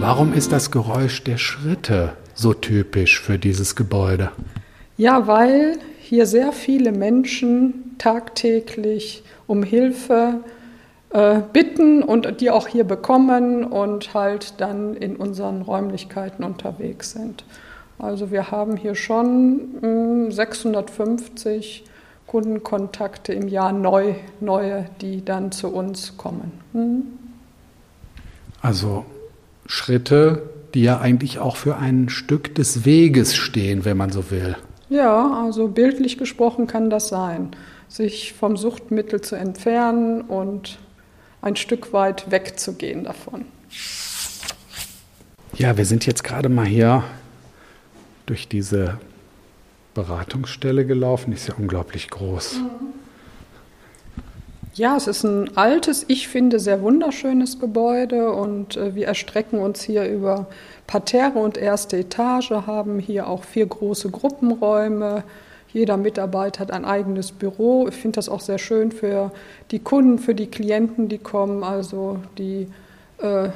Warum ist das Geräusch der Schritte so typisch für dieses Gebäude? Ja, weil hier sehr viele Menschen tagtäglich um Hilfe äh, bitten und die auch hier bekommen und halt dann in unseren Räumlichkeiten unterwegs sind. Also wir haben hier schon hm, mh, 650 Kundenkontakte im Jahr neu, neue, die dann zu uns kommen. Hm? Also Schritte, die ja eigentlich auch für ein Stück des Weges stehen, wenn man so will. Ja, also bildlich gesprochen kann das sein, sich vom Suchtmittel zu entfernen und ein Stück weit wegzugehen davon. Ja, wir sind jetzt gerade mal hier durch diese Beratungsstelle gelaufen. Ist ja unglaublich groß. Ja, es ist ein altes, ich finde, sehr wunderschönes Gebäude und äh, wir erstrecken uns hier über Parterre und erste Etage, haben hier auch vier große Gruppenräume. Jeder Mitarbeiter hat ein eigenes Büro. Ich finde das auch sehr schön für die Kunden, für die Klienten, die kommen. Also die äh,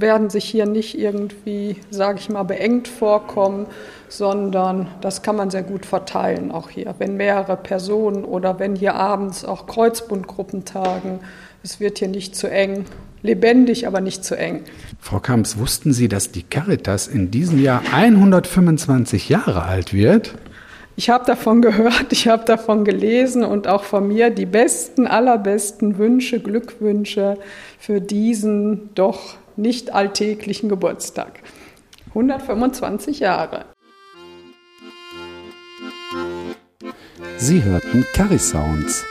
werden sich hier nicht irgendwie, sage ich mal, beengt vorkommen, sondern das kann man sehr gut verteilen auch hier. Wenn mehrere Personen oder wenn hier abends auch Kreuzbundgruppen tagen, es wird hier nicht zu eng. Lebendig, aber nicht zu eng. Frau Kamps, wussten Sie, dass die Caritas in diesem Jahr 125 Jahre alt wird? Ich habe davon gehört, ich habe davon gelesen und auch von mir die besten, allerbesten Wünsche, Glückwünsche für diesen doch nicht alltäglichen Geburtstag. 125 Jahre. Sie hörten Carry Sounds,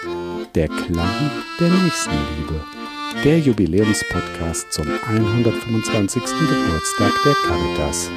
der Klang der Nächstenliebe, der Jubiläumspodcast zum 125. Geburtstag der Caritas.